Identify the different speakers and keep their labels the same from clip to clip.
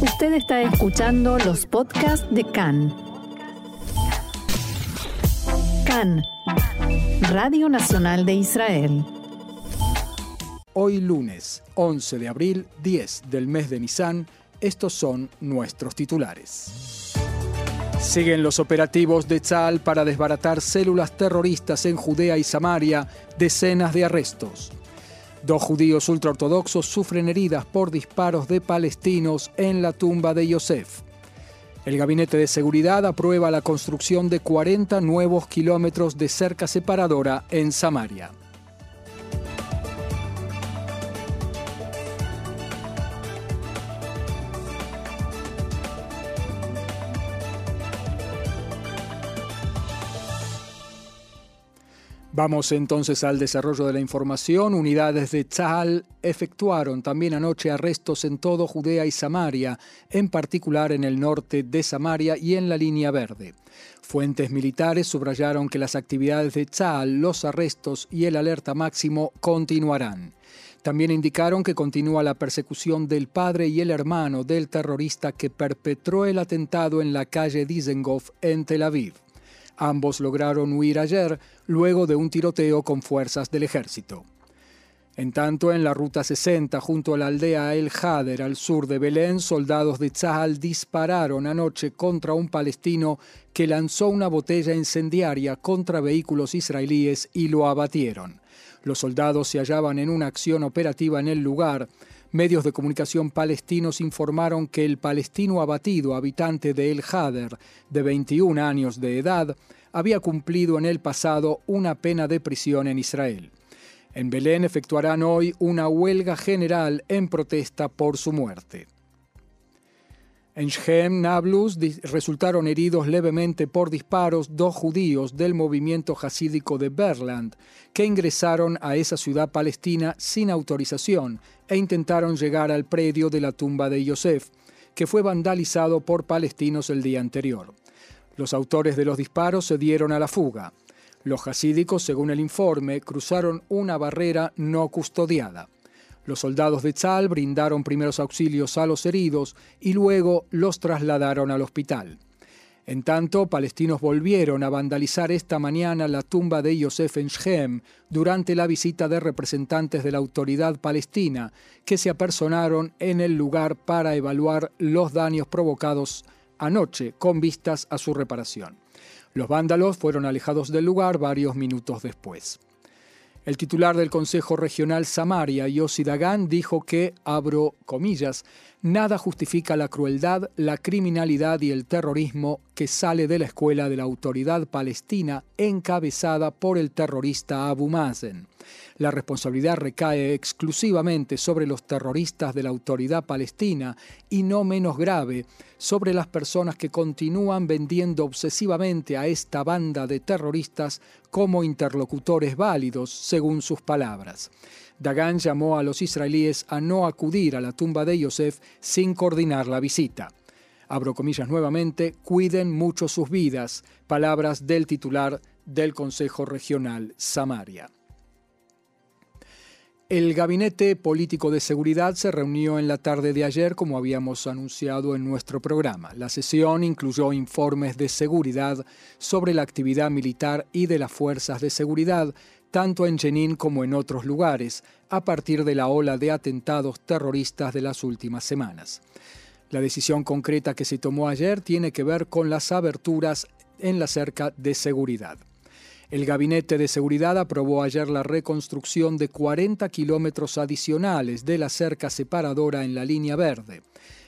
Speaker 1: Usted está escuchando los podcasts de CAN. CAN, Radio Nacional de Israel.
Speaker 2: Hoy lunes, 11 de abril, 10 del mes de Nisan, estos son nuestros titulares. Siguen los operativos de Tzal para desbaratar células terroristas en Judea y Samaria, decenas de arrestos. Dos judíos ultraortodoxos sufren heridas por disparos de palestinos en la tumba de Yosef. El Gabinete de Seguridad aprueba la construcción de 40 nuevos kilómetros de cerca separadora en Samaria. Vamos entonces al desarrollo de la información. Unidades de Tzahal efectuaron también anoche arrestos en todo Judea y Samaria, en particular en el norte de Samaria y en la línea verde. Fuentes militares subrayaron que las actividades de Tzahal, los arrestos y el alerta máximo continuarán. También indicaron que continúa la persecución del padre y el hermano del terrorista que perpetró el atentado en la calle Dizengoff en Tel Aviv. Ambos lograron huir ayer luego de un tiroteo con fuerzas del ejército. En tanto, en la ruta 60, junto a la aldea El Hader, al sur de Belén, soldados de Tzahal dispararon anoche contra un palestino que lanzó una botella incendiaria contra vehículos israelíes y lo abatieron. Los soldados se hallaban en una acción operativa en el lugar. Medios de comunicación palestinos informaron que el palestino abatido, habitante de El Hader, de 21 años de edad, había cumplido en el pasado una pena de prisión en Israel. En Belén efectuarán hoy una huelga general en protesta por su muerte. En Shem, Nablus, resultaron heridos levemente por disparos dos judíos del movimiento hasídico de Berland, que ingresaron a esa ciudad palestina sin autorización e intentaron llegar al predio de la tumba de Yosef, que fue vandalizado por palestinos el día anterior. Los autores de los disparos se dieron a la fuga. Los jasídicos, según el informe, cruzaron una barrera no custodiada. Los soldados de Tzal brindaron primeros auxilios a los heridos y luego los trasladaron al hospital. En tanto, palestinos volvieron a vandalizar esta mañana la tumba de Yosef en Shem durante la visita de representantes de la autoridad palestina, que se apersonaron en el lugar para evaluar los daños provocados anoche con vistas a su reparación. Los vándalos fueron alejados del lugar varios minutos después. El titular del Consejo Regional Samaria, Yossi Dagan, dijo que, abro comillas, nada justifica la crueldad, la criminalidad y el terrorismo que sale de la escuela de la autoridad palestina encabezada por el terrorista Abu Mazen. La responsabilidad recae exclusivamente sobre los terroristas de la autoridad palestina y no menos grave sobre las personas que continúan vendiendo obsesivamente a esta banda de terroristas como interlocutores válidos, según sus palabras. Dagan llamó a los israelíes a no acudir a la tumba de Yosef sin coordinar la visita. Abro comillas nuevamente, cuiden mucho sus vidas, palabras del titular del Consejo Regional Samaria. El Gabinete Político de Seguridad se reunió en la tarde de ayer, como habíamos anunciado en nuestro programa. La sesión incluyó informes de seguridad sobre la actividad militar y de las fuerzas de seguridad, tanto en Jenin como en otros lugares, a partir de la ola de atentados terroristas de las últimas semanas. La decisión concreta que se tomó ayer tiene que ver con las aberturas en la cerca de seguridad. El Gabinete de Seguridad aprobó ayer la reconstrucción de 40 kilómetros adicionales de la cerca separadora en la línea verde.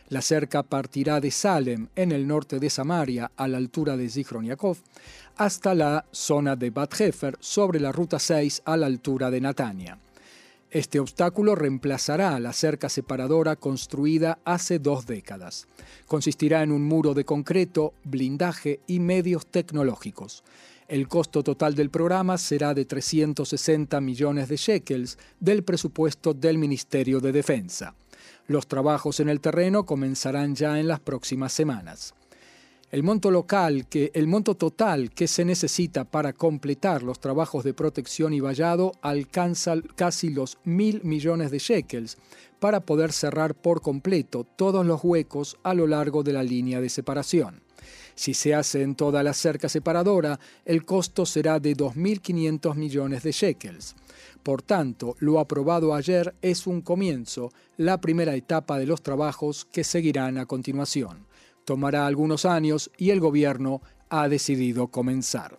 Speaker 2: La cerca partirá de Salem, en el norte de Samaria, a la altura de Zichron hasta la zona de Bat Hefer, sobre la ruta 6, a la altura de Natania. Este obstáculo reemplazará la cerca separadora construida hace dos décadas. Consistirá en un muro de concreto, blindaje y medios tecnológicos. El costo total del programa será de 360 millones de shekels del presupuesto del Ministerio de Defensa. Los trabajos en el terreno comenzarán ya en las próximas semanas. El monto total que se necesita para completar los trabajos de protección y vallado alcanza casi los mil millones de shekels para poder cerrar por completo todos los huecos a lo largo de la línea de separación. Si se hace en toda la cerca separadora, el costo será de 2.500 millones de shekels. Por tanto, lo aprobado ayer es un comienzo, la primera etapa de los trabajos que seguirán a continuación. Tomará algunos años y el gobierno ha decidido comenzar.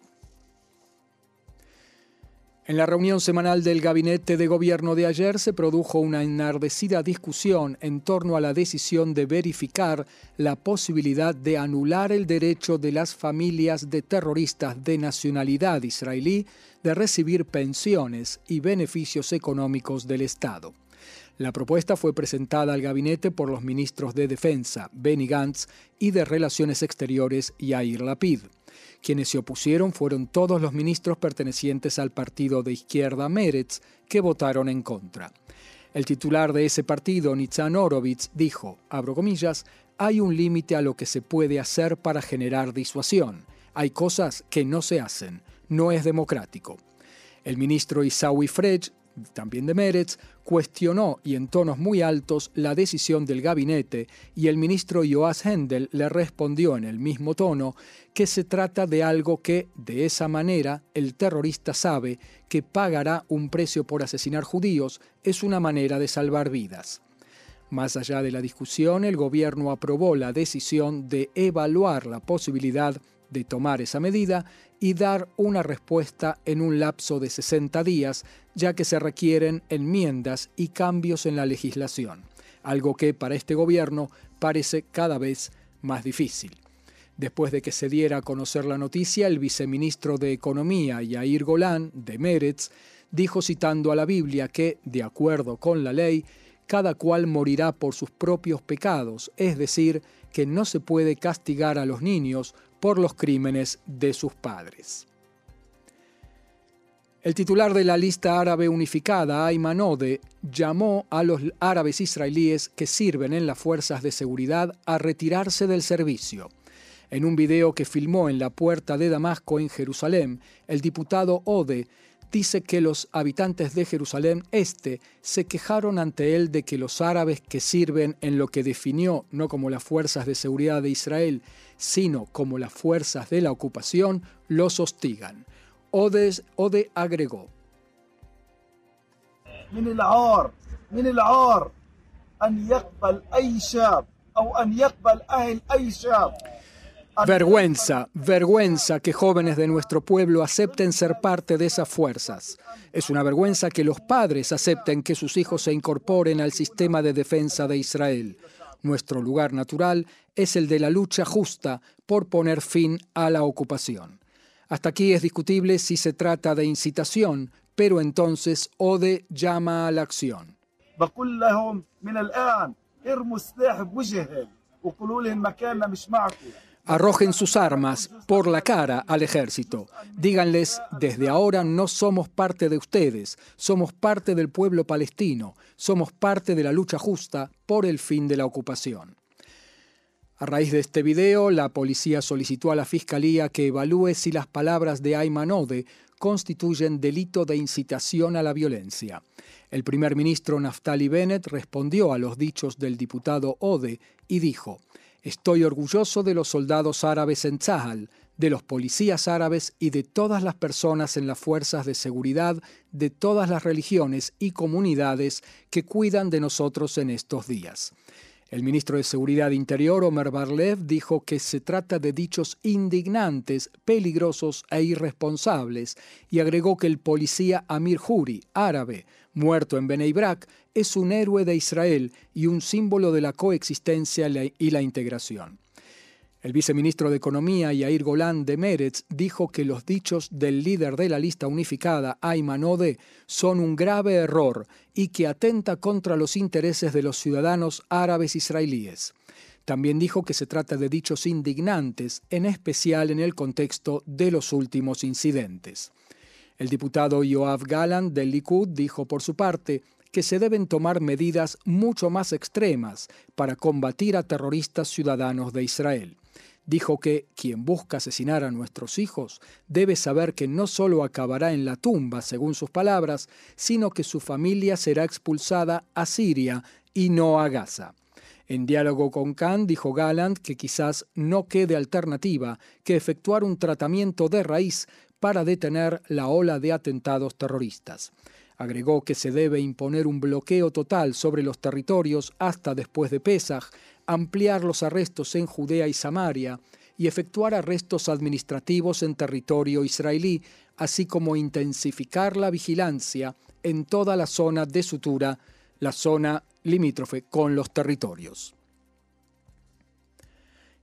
Speaker 2: En la reunión semanal del gabinete de gobierno de ayer se produjo una enardecida discusión en torno a la decisión de verificar la posibilidad de anular el derecho de las familias de terroristas de nacionalidad israelí de recibir pensiones y beneficios económicos del Estado. La propuesta fue presentada al gabinete por los ministros de Defensa, Benny Gantz, y de Relaciones Exteriores, Yair Lapid. Quienes se opusieron fueron todos los ministros pertenecientes al partido de izquierda Meretz, que votaron en contra. El titular de ese partido, Nitzan Orovitz, dijo, abro comillas, hay un límite a lo que se puede hacer para generar disuasión. Hay cosas que no se hacen. No es democrático. El ministro Isaui Frege también de Meretz, cuestionó y en tonos muy altos la decisión del gabinete y el ministro Joas Hendel le respondió en el mismo tono que se trata de algo que, de esa manera, el terrorista sabe que pagará un precio por asesinar judíos, es una manera de salvar vidas. Más allá de la discusión, el gobierno aprobó la decisión de evaluar la posibilidad de tomar esa medida y dar una respuesta en un lapso de 60 días, ya que se requieren enmiendas y cambios en la legislación, algo que para este gobierno parece cada vez más difícil. Después de que se diera a conocer la noticia, el viceministro de Economía, Yair Golán, de Meretz, dijo citando a la Biblia que, de acuerdo con la ley, cada cual morirá por sus propios pecados, es decir, que no se puede castigar a los niños por los crímenes de sus padres. El titular de la lista árabe unificada, Ayman Ode, llamó a los árabes israelíes que sirven en las fuerzas de seguridad a retirarse del servicio. En un video que filmó en la puerta de Damasco en Jerusalén, el diputado Ode dice que los habitantes de Jerusalén Este se quejaron ante él de que los árabes que sirven en lo que definió no como las fuerzas de seguridad de Israel, sino como las fuerzas de la ocupación, los hostigan. Odes, Ode agregó. Vergüenza, vergüenza que jóvenes de nuestro pueblo acepten ser parte de esas fuerzas. Es una vergüenza que los padres acepten que sus hijos se incorporen al sistema de defensa de Israel. Nuestro lugar natural es el de la lucha justa por poner fin a la ocupación. Hasta aquí es discutible si se trata de incitación, pero entonces Ode llama a la acción. Arrojen sus armas por la cara al ejército. Díganles, desde ahora no somos parte de ustedes, somos parte del pueblo palestino, somos parte de la lucha justa por el fin de la ocupación. A raíz de este video, la policía solicitó a la Fiscalía que evalúe si las palabras de Ayman Ode constituyen delito de incitación a la violencia. El primer ministro Naftali Bennett respondió a los dichos del diputado Ode y dijo, Estoy orgulloso de los soldados árabes en Tzahal, de los policías árabes y de todas las personas en las fuerzas de seguridad de todas las religiones y comunidades que cuidan de nosotros en estos días. El ministro de Seguridad Interior, Omer Barlev, dijo que se trata de dichos indignantes, peligrosos e irresponsables, y agregó que el policía Amir Huri, árabe, muerto en Bnei Brak, es un héroe de Israel y un símbolo de la coexistencia y la integración. El viceministro de Economía, Yair Golan de Meretz, dijo que los dichos del líder de la lista unificada, Ayman Ode, son un grave error y que atenta contra los intereses de los ciudadanos árabes israelíes. También dijo que se trata de dichos indignantes, en especial en el contexto de los últimos incidentes. El diputado Yoav Galan del Likud dijo por su parte que se deben tomar medidas mucho más extremas para combatir a terroristas ciudadanos de Israel. Dijo que quien busca asesinar a nuestros hijos debe saber que no solo acabará en la tumba, según sus palabras, sino que su familia será expulsada a Siria y no a Gaza. En diálogo con Khan dijo Galland que quizás no quede alternativa que efectuar un tratamiento de raíz para detener la ola de atentados terroristas. Agregó que se debe imponer un bloqueo total sobre los territorios hasta después de Pesach, ampliar los arrestos en Judea y Samaria y efectuar arrestos administrativos en territorio israelí, así como intensificar la vigilancia en toda la zona de sutura, la zona limítrofe con los territorios.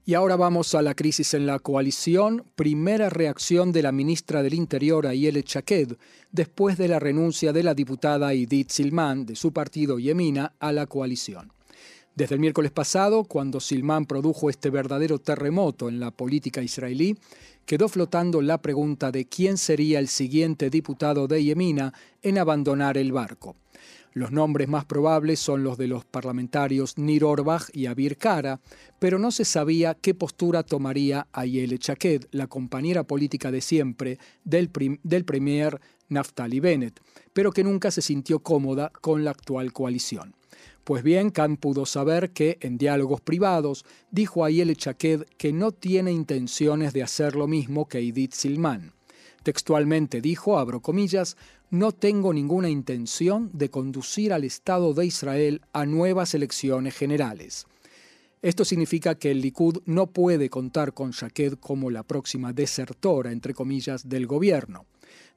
Speaker 2: Y ahora vamos a la crisis en la coalición, primera reacción de la ministra del Interior Ayele Chaked después de la renuncia de la diputada Edith Silman de su partido Yemina a la coalición. Desde el miércoles pasado, cuando Silman produjo este verdadero terremoto en la política israelí, quedó flotando la pregunta de quién sería el siguiente diputado de Yemina en abandonar el barco. Los nombres más probables son los de los parlamentarios Nir Orbach y Abir Kara, pero no se sabía qué postura tomaría Ayele Chaked, la compañera política de siempre del, del premier Naftali Bennett, pero que nunca se sintió cómoda con la actual coalición. Pues bien, Khan pudo saber que, en diálogos privados, dijo a Yele Chaked que no tiene intenciones de hacer lo mismo que Edith Silman. Textualmente dijo, abro comillas, no tengo ninguna intención de conducir al Estado de Israel a nuevas elecciones generales. Esto significa que el Likud no puede contar con Shaked como la próxima desertora, entre comillas, del gobierno.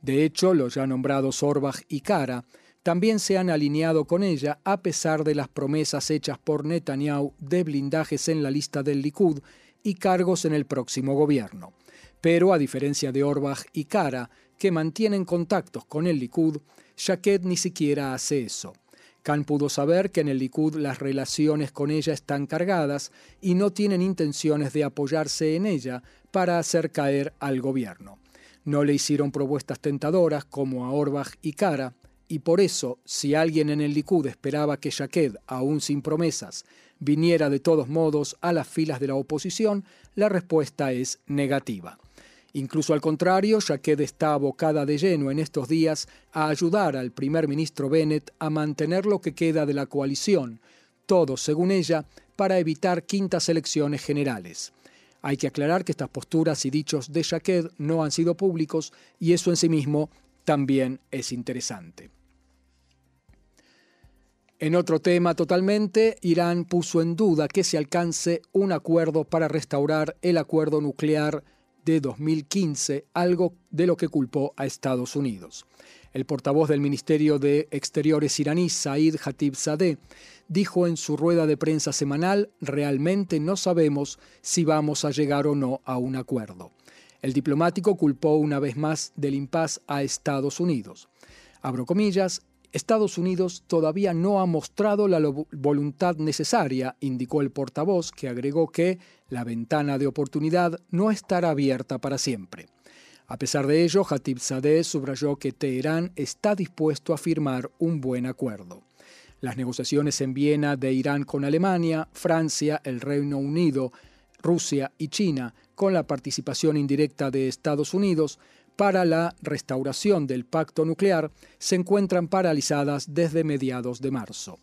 Speaker 2: De hecho, los ya nombrados Orbach y Kara también se han alineado con ella a pesar de las promesas hechas por Netanyahu de blindajes en la lista del Likud y cargos en el próximo gobierno. Pero a diferencia de Orbach y Kara, que mantienen contactos con el Likud, Shaked ni siquiera hace eso. Khan pudo saber que en el Likud las relaciones con ella están cargadas y no tienen intenciones de apoyarse en ella para hacer caer al gobierno. No le hicieron propuestas tentadoras como a Orbach y Kara, y por eso, si alguien en el Likud esperaba que Shaked, aún sin promesas, viniera de todos modos a las filas de la oposición, la respuesta es negativa. Incluso al contrario, Shaked está abocada de lleno en estos días a ayudar al primer ministro Bennett a mantener lo que queda de la coalición, todo, según ella, para evitar quintas elecciones generales. Hay que aclarar que estas posturas y dichos de Shaked no han sido públicos y eso en sí mismo también es interesante. En otro tema totalmente, Irán puso en duda que se alcance un acuerdo para restaurar el acuerdo nuclear de 2015, algo de lo que culpó a Estados Unidos. El portavoz del Ministerio de Exteriores iraní, Said Sadeh, dijo en su rueda de prensa semanal, realmente no sabemos si vamos a llegar o no a un acuerdo. El diplomático culpó una vez más del impas a Estados Unidos. Abro comillas, Estados Unidos todavía no ha mostrado la voluntad necesaria, indicó el portavoz, que agregó que ventana de oportunidad no estará abierta para siempre. A pesar de ello, Hatib Sadeh subrayó que Teherán está dispuesto a firmar un buen acuerdo. Las negociaciones en Viena de Irán con Alemania, Francia, el Reino Unido, Rusia y China, con la participación indirecta de Estados Unidos, para la restauración del pacto nuclear se encuentran paralizadas desde mediados de marzo.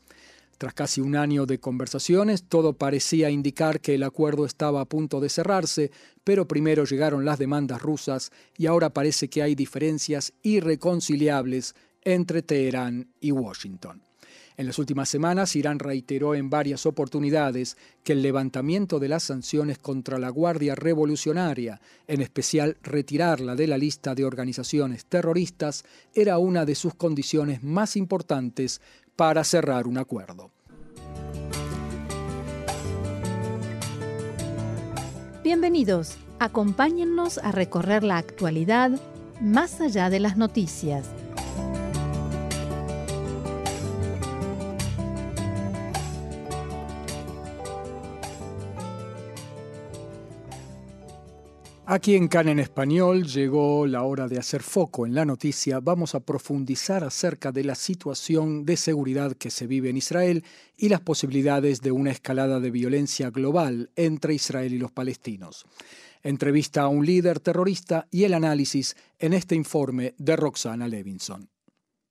Speaker 2: Tras casi un año de conversaciones, todo parecía indicar que el acuerdo estaba a punto de cerrarse, pero primero llegaron las demandas rusas y ahora parece que hay diferencias irreconciliables entre Teherán y Washington. En las últimas semanas, Irán reiteró en varias oportunidades que el levantamiento de las sanciones contra la Guardia Revolucionaria, en especial retirarla de la lista de organizaciones terroristas, era una de sus condiciones más importantes para cerrar un acuerdo.
Speaker 1: Bienvenidos, acompáñennos a recorrer la actualidad más allá de las noticias.
Speaker 2: Aquí en CAN en español llegó la hora de hacer foco en la noticia. Vamos a profundizar acerca de la situación de seguridad que se vive en Israel y las posibilidades de una escalada de violencia global entre Israel y los palestinos. Entrevista a un líder terrorista y el análisis en este informe de Roxana Levinson.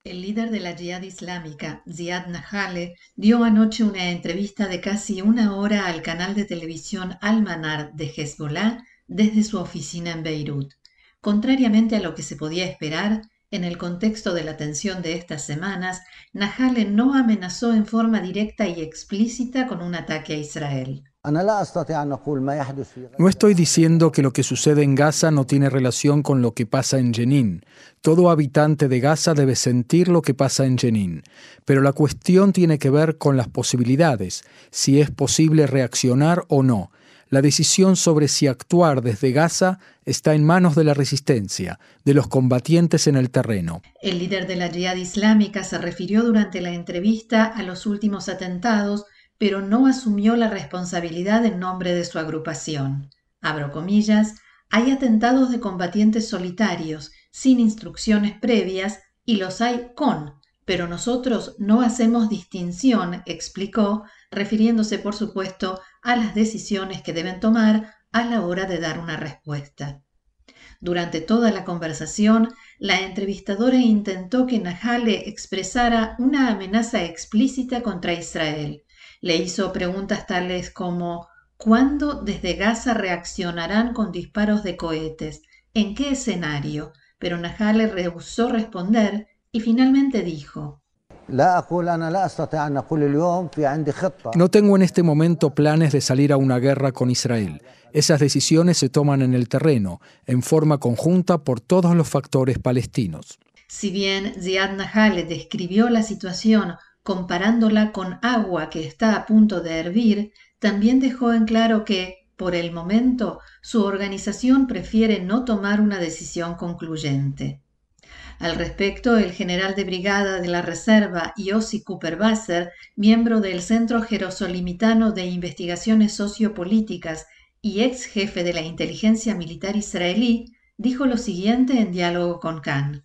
Speaker 1: El líder de la Jihad Islámica, Ziad Nahale, dio anoche una entrevista de casi una hora al canal de televisión Al-Manar de Hezbollah desde su oficina en Beirut. Contrariamente a lo que se podía esperar, en el contexto de la tensión de estas semanas, Nahale no amenazó en forma directa y explícita con un ataque a Israel.
Speaker 2: No estoy diciendo que lo que sucede en Gaza no tiene relación con lo que pasa en Jenin. Todo habitante de Gaza debe sentir lo que pasa en Jenin. Pero la cuestión tiene que ver con las posibilidades, si es posible reaccionar o no, la decisión sobre si actuar desde Gaza está en manos de la resistencia, de los combatientes en el terreno.
Speaker 1: El líder de la Jihad Islámica se refirió durante la entrevista a los últimos atentados, pero no asumió la responsabilidad en nombre de su agrupación. Abro comillas, hay atentados de combatientes solitarios, sin instrucciones previas, y los hay con, pero nosotros no hacemos distinción, explicó, refiriéndose por supuesto a las decisiones que deben tomar a la hora de dar una respuesta. Durante toda la conversación, la entrevistadora intentó que Nahale expresara una amenaza explícita contra Israel. Le hizo preguntas tales como ¿Cuándo desde Gaza reaccionarán con disparos de cohetes? ¿En qué escenario? Pero Nahale rehusó responder y finalmente dijo
Speaker 2: no tengo en este momento planes de salir a una guerra con Israel. Esas decisiones se toman en el terreno, en forma conjunta por todos los factores palestinos.
Speaker 1: Si bien Ziad Nahale describió la situación comparándola con agua que está a punto de hervir, también dejó en claro que, por el momento, su organización prefiere no tomar una decisión concluyente. Al respecto, el general de brigada de la Reserva, Yossi Cooper Basser, miembro del Centro Jerosolimitano de Investigaciones Sociopolíticas y ex jefe de la inteligencia militar israelí, dijo lo siguiente en diálogo con Khan.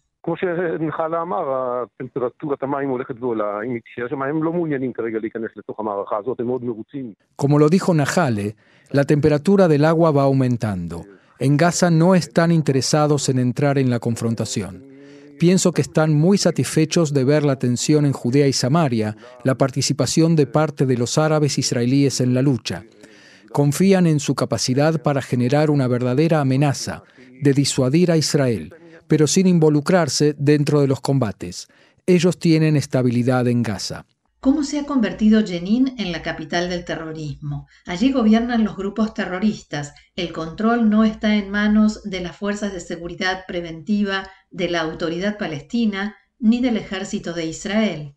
Speaker 2: Como lo dijo Nahale, la temperatura del agua va aumentando. En Gaza no están interesados en entrar en la confrontación. Pienso que están muy satisfechos de ver la tensión en Judea y Samaria, la participación de parte de los árabes israelíes en la lucha. Confían en su capacidad para generar una verdadera amenaza, de disuadir a Israel, pero sin involucrarse dentro de los combates. Ellos tienen estabilidad en Gaza.
Speaker 1: ¿Cómo se ha convertido Jenin en la capital del terrorismo? Allí gobiernan los grupos terroristas. El control no está en manos de las fuerzas de seguridad preventiva de la autoridad palestina ni del ejército de Israel.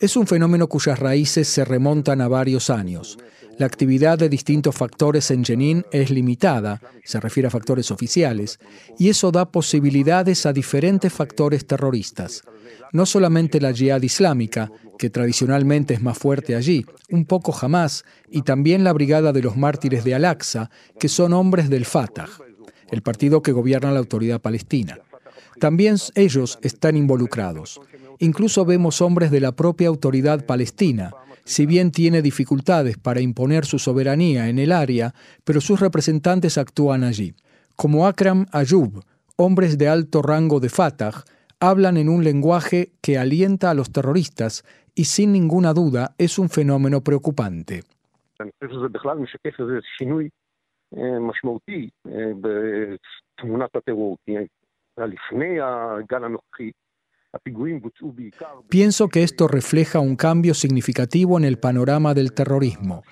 Speaker 2: Es un fenómeno cuyas raíces se remontan a varios años. La actividad de distintos factores en Jenin es limitada, se refiere a factores oficiales, y eso da posibilidades a diferentes factores terroristas. No solamente la Jihad islámica, que tradicionalmente es más fuerte allí, un poco jamás, y también la Brigada de los Mártires de Al-Aqsa, que son hombres del Fatah, el partido que gobierna la autoridad palestina. También ellos están involucrados. Incluso vemos hombres de la propia autoridad palestina, si bien tiene dificultades para imponer su soberanía en el área, pero sus representantes actúan allí. Como Akram Ayub, hombres de alto rango de Fatah, hablan en un lenguaje que alienta a los terroristas y sin ninguna duda es un fenómeno preocupante. Pienso que esto refleja un cambio significativo en el panorama del terrorismo.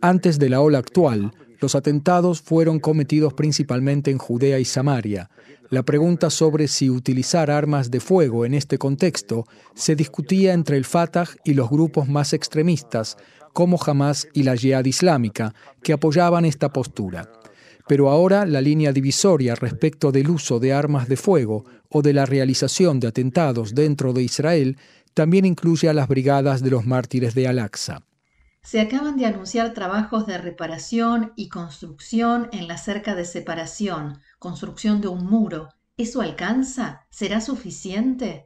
Speaker 2: Antes de la ola actual, los atentados fueron cometidos principalmente en Judea y Samaria. La pregunta sobre si utilizar armas de fuego en este contexto se discutía entre el Fatah y los grupos más extremistas, como Hamas y la Jihad Islámica, que apoyaban esta postura. Pero ahora la línea divisoria respecto del uso de armas de fuego o de la realización de atentados dentro de Israel también incluye a las brigadas de los mártires de Al-Aqsa.
Speaker 1: Se acaban de anunciar trabajos de reparación y construcción en la cerca de separación, construcción de un muro. ¿Eso alcanza? ¿Será suficiente?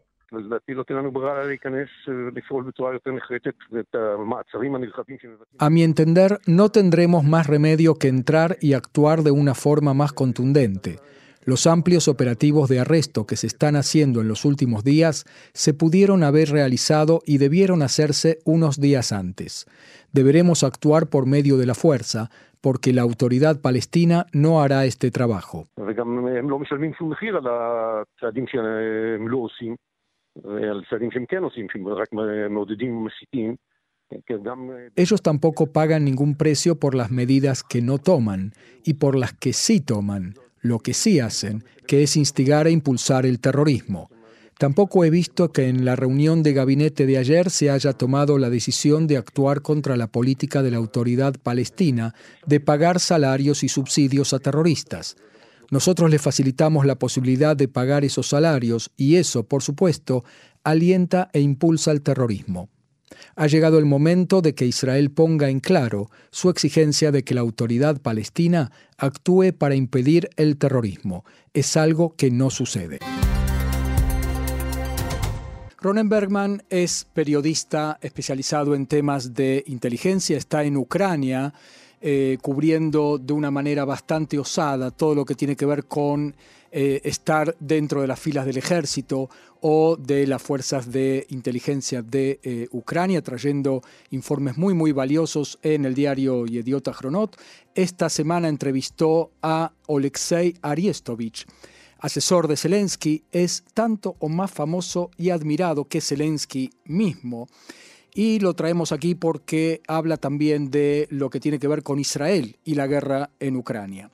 Speaker 2: A mi entender, no tendremos más remedio que entrar y actuar de una forma más contundente. Los amplios operativos de arresto que se están haciendo en los últimos días se pudieron haber realizado y debieron hacerse unos días antes. Deberemos actuar por medio de la fuerza, porque la autoridad palestina no hará este trabajo. Ellos tampoco pagan ningún precio por las medidas que no toman y por las que sí toman, lo que sí hacen, que es instigar e impulsar el terrorismo. Tampoco he visto que en la reunión de gabinete de ayer se haya tomado la decisión de actuar contra la política de la autoridad palestina de pagar salarios y subsidios a terroristas. Nosotros le facilitamos la posibilidad de pagar esos salarios y eso, por supuesto, alienta e impulsa el terrorismo. Ha llegado el momento de que Israel ponga en claro su exigencia de que la autoridad palestina actúe para impedir el terrorismo. Es algo que no sucede. Ronen Bergman es periodista especializado en temas de inteligencia, está en Ucrania eh, cubriendo de una manera bastante osada todo lo que tiene que ver con eh, estar dentro de las filas del ejército o de las fuerzas de inteligencia de eh, Ucrania, trayendo informes muy, muy valiosos en el diario Yediota Chronot. Esta semana entrevistó a Oleksiy Ariestovich, asesor de Zelensky, es tanto o más famoso y admirado que Zelensky mismo y lo traemos aquí porque habla también de lo que tiene que ver con Israel y la guerra en Ucrania.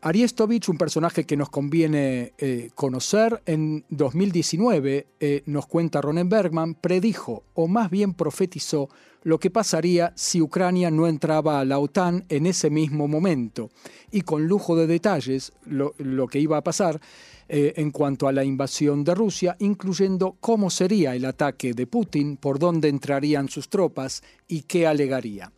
Speaker 2: Ariestovich, un personaje que nos conviene eh, conocer, en 2019, eh, nos cuenta Ronen Bergman, predijo o más bien profetizó lo que pasaría si Ucrania no entraba a la OTAN en ese mismo momento. Y con lujo de detalles, lo, que iba a pasar, eh, en cuanto a la invasión de Rusia, incluyendo cómo sería el ataque de Putin, por dónde entrarían sus tropas y qué alegaría.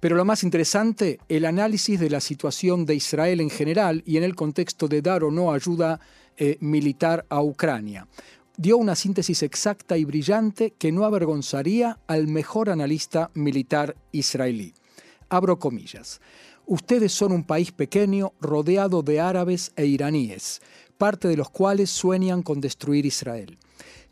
Speaker 2: Pero lo más interesante, el análisis de la situación de Israel en general y en el contexto de dar o no ayuda eh, militar a Ucrania. Dio una síntesis exacta y brillante que no avergonzaría al mejor analista militar israelí. Abro comillas. Ustedes son un país pequeño rodeado de árabes e iraníes parte de los cuales sueñan con destruir Israel.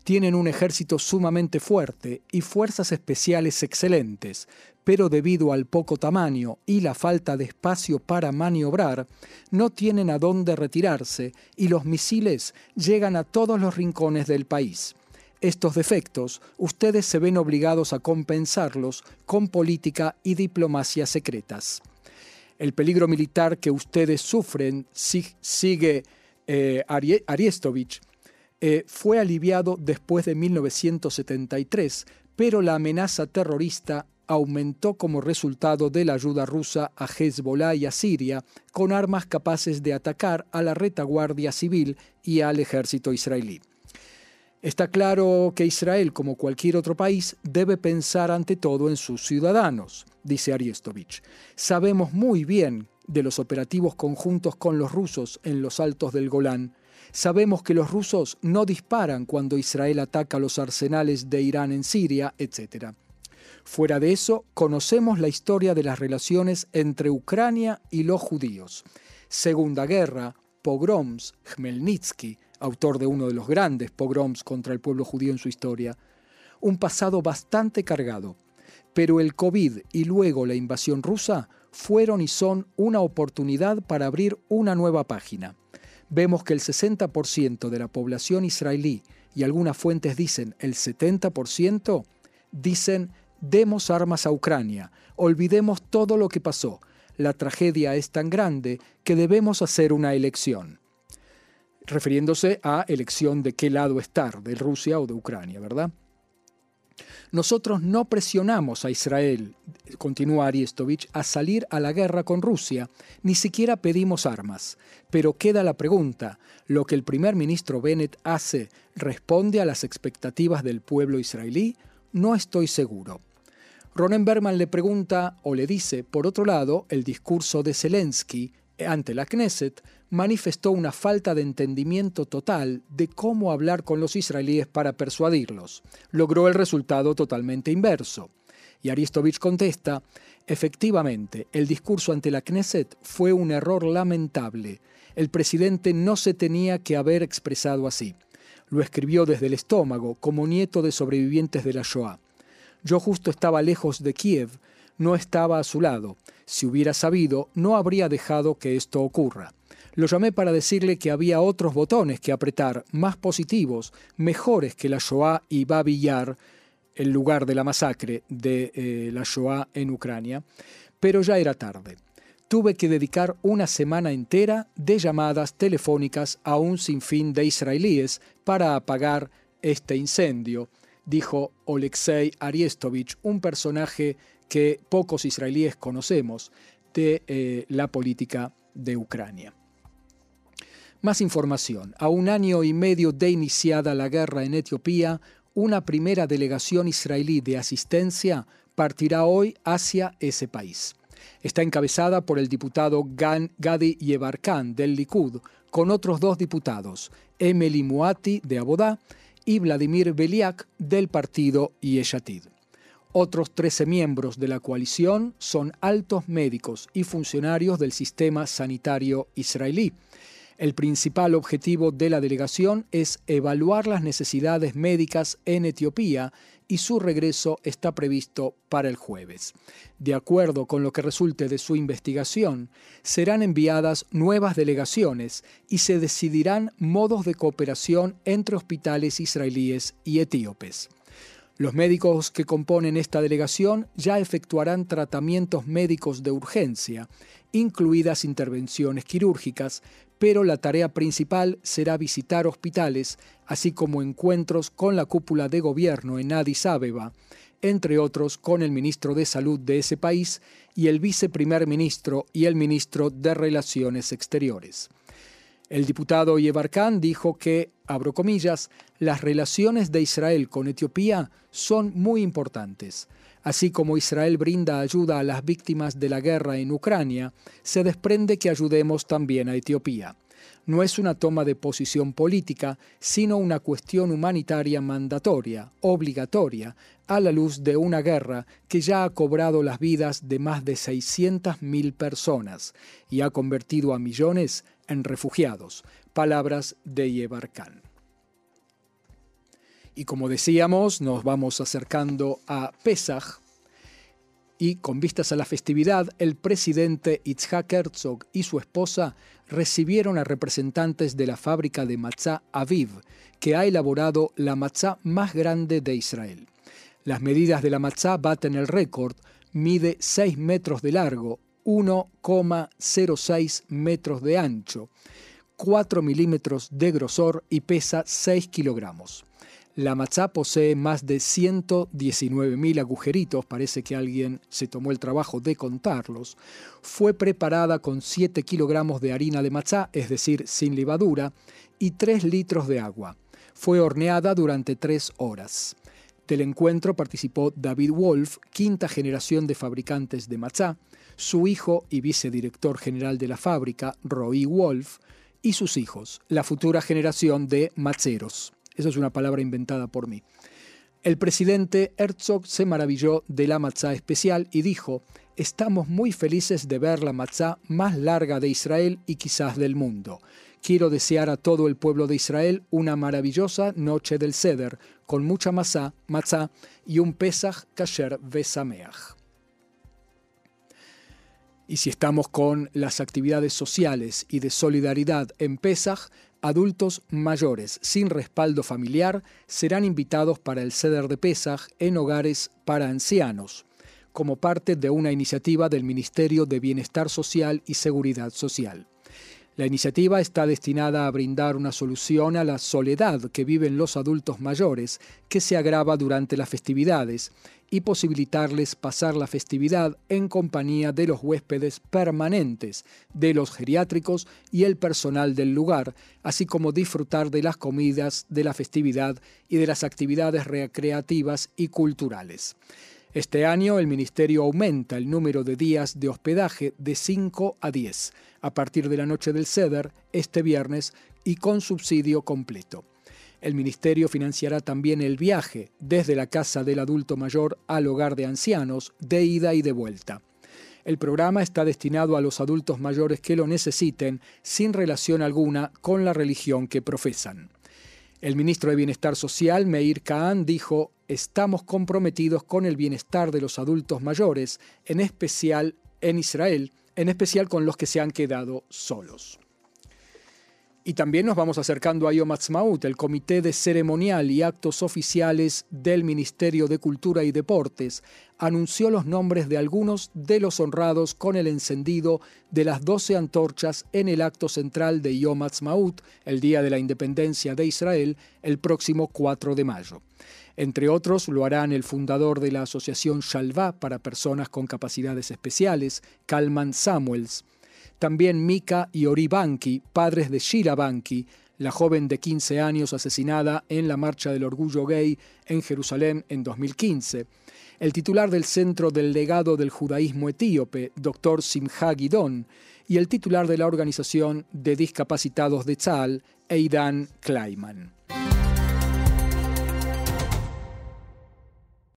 Speaker 2: Tienen un ejército sumamente fuerte y fuerzas especiales excelentes, pero debido al poco tamaño y la falta de espacio para maniobrar, no tienen a dónde retirarse y los misiles llegan a todos los rincones del país. Estos defectos ustedes se ven obligados a compensarlos con política y diplomacia secretas. El peligro militar que ustedes sufren sigue eh, Ariestovich, eh, fue aliviado después de 1973, pero la amenaza terrorista aumentó como resultado de la ayuda rusa a Hezbollah y a Siria con armas capaces de atacar a la retaguardia civil y al ejército israelí. Está claro que Israel, como cualquier otro país, debe pensar ante todo en sus ciudadanos, dice Ariestovich. Sabemos muy bien de los operativos conjuntos con los rusos en los altos del Golán, sabemos que los rusos no disparan cuando Israel ataca los arsenales de Irán en Siria, etc. Fuera de eso, conocemos la historia de las relaciones entre Ucrania y los judíos. Segunda Guerra, pogroms, Khmelnytsky, autor de uno de los grandes pogroms contra el pueblo judío en su historia. Un pasado bastante cargado. Pero el COVID y luego la invasión rusa fueron y son una oportunidad para abrir una nueva página. Vemos que el 60% de la población israelí, y algunas fuentes dicen el 70%, dicen demos armas a Ucrania, olvidemos todo lo que pasó, la tragedia es tan grande que debemos hacer una elección. Refiriéndose a elección de qué lado estar, de Rusia o de Ucrania, ¿verdad? Nosotros no presionamos a Israel, continúa Ariestovich, a salir a la guerra con Rusia, ni siquiera pedimos armas. Pero queda la pregunta, ¿lo que el primer ministro Bennett hace responde a las expectativas del pueblo israelí? No estoy seguro. Ronen Berman le pregunta o le dice, por otro lado, el discurso de Zelensky ante la Knesset manifestó una falta de entendimiento total de cómo hablar con los israelíes para persuadirlos. Logró el resultado totalmente inverso. Y Aristovich contesta, efectivamente, el discurso ante la Knesset fue un error lamentable. El presidente no se tenía que haber expresado así. Lo escribió desde el estómago, como nieto de sobrevivientes de la Shoah. Yo justo estaba lejos de Kiev, no estaba a su lado. Si hubiera sabido, no habría dejado que esto ocurra. Lo llamé para decirle que había otros botones que apretar, más positivos, mejores que la Shoah y Babi Yar, el lugar de la masacre de eh, la Shoah en Ucrania, pero ya era tarde. Tuve que dedicar una semana entera de llamadas telefónicas a un sinfín de israelíes para apagar este incendio, dijo Oleksiy Ariestovich, un personaje que pocos israelíes conocemos de eh, la política de Ucrania. Más información. A un año y medio de iniciada la guerra en Etiopía, una primera delegación israelí de asistencia partirá hoy hacia ese país. Está encabezada por el diputado Gadi Yebarkan del Likud, con otros dos diputados, Emily Muati de Abodá y Vladimir Beliak del partido Yeshatid. Otros 13 miembros de la coalición son altos médicos y funcionarios del sistema sanitario israelí. El principal objetivo de la delegación es evaluar las necesidades médicas en Etiopía y su regreso está previsto para el jueves. De acuerdo con lo que resulte de su investigación, serán enviadas nuevas delegaciones y se decidirán modos de cooperación entre hospitales israelíes y etíopes. Los médicos que componen esta delegación ya efectuarán tratamientos médicos de urgencia, incluidas intervenciones quirúrgicas, pero la tarea principal será visitar hospitales, así como encuentros con la cúpula de gobierno en Addis Abeba, entre otros con el ministro de Salud de ese país y el viceprimer ministro y el ministro de Relaciones Exteriores. El diputado Yebarkan dijo que, abro comillas, las relaciones de Israel con Etiopía son muy importantes. Así como Israel brinda ayuda a las víctimas de la guerra en Ucrania, se desprende que ayudemos también a Etiopía. No es una toma de posición política, sino una cuestión humanitaria mandatoria, obligatoria, a la luz de una guerra que ya ha cobrado las vidas de más de 600.000 personas y ha convertido a millones en refugiados. Palabras de Yebarkan. Y como decíamos, nos vamos acercando a Pesach y con vistas a la festividad, el presidente Itzhak Herzog y su esposa recibieron a representantes de la fábrica de matzá Aviv, que ha elaborado la matzá más grande de Israel. Las medidas de la matzá baten el récord, mide 6 metros de largo, 1,06 metros de ancho, 4 milímetros de grosor y pesa 6 kilogramos. La matzá posee más de 119.000 agujeritos, parece que alguien se tomó el trabajo de contarlos. Fue preparada con 7 kilogramos de harina de matzá, es decir, sin levadura, y 3 litros de agua. Fue horneada durante 3 horas. Del encuentro participó David Wolf, quinta generación de fabricantes de matzá, su hijo y vicedirector general de la fábrica, Roy Wolf, y sus hijos, la futura generación de macheros. Esa es una palabra inventada por mí. El presidente Herzog se maravilló de la matzá especial y dijo, estamos muy felices de ver la matzá más larga de Israel y quizás del mundo. Quiero desear a todo el pueblo de Israel una maravillosa noche del Seder, con mucha matzá y un Pesach kasher besameach. Y si estamos con las actividades sociales y de solidaridad en Pesach, adultos mayores sin respaldo familiar serán invitados para el ceder de Pesach en hogares para ancianos, como parte de una iniciativa del Ministerio de Bienestar Social y Seguridad Social. La iniciativa está destinada a brindar una solución a la soledad que viven los adultos mayores, que se agrava durante las festividades, y posibilitarles pasar la festividad en compañía de los huéspedes permanentes, de los geriátricos y el personal del lugar, así como disfrutar de las comidas de la festividad y de las actividades recreativas y culturales. Este año el Ministerio aumenta el número de días de hospedaje de 5 a 10 a partir de la noche del CEDER este viernes y con subsidio completo. El Ministerio financiará también el viaje desde la casa del adulto mayor al hogar de ancianos de ida y de vuelta. El programa está destinado a los adultos mayores que lo necesiten sin relación alguna con la religión que profesan. El ministro de Bienestar Social, Meir Khan, dijo, estamos comprometidos con el bienestar de los adultos mayores, en especial en Israel, en especial con los que se han quedado solos. Y también nos vamos acercando a Yom Ha'atzmaut, el Comité de Ceremonial y Actos Oficiales del Ministerio de Cultura y Deportes, anunció los nombres de algunos de los honrados con el encendido de las doce antorchas en el acto central de Yom Ha'atzmaut, el Día de la Independencia de Israel, el próximo 4 de mayo. Entre otros, lo harán el fundador de la Asociación Shalva para Personas con Capacidades Especiales, Kalman Samuels, también Mika y Ori Banki, padres de Shira Banki, la joven de 15 años asesinada en la Marcha del Orgullo Gay en Jerusalén en 2015, el titular del Centro del Legado del Judaísmo Etíope, Dr. Simha Gidon, y el titular de la Organización de Discapacitados de Tzal, Eidan Kleiman.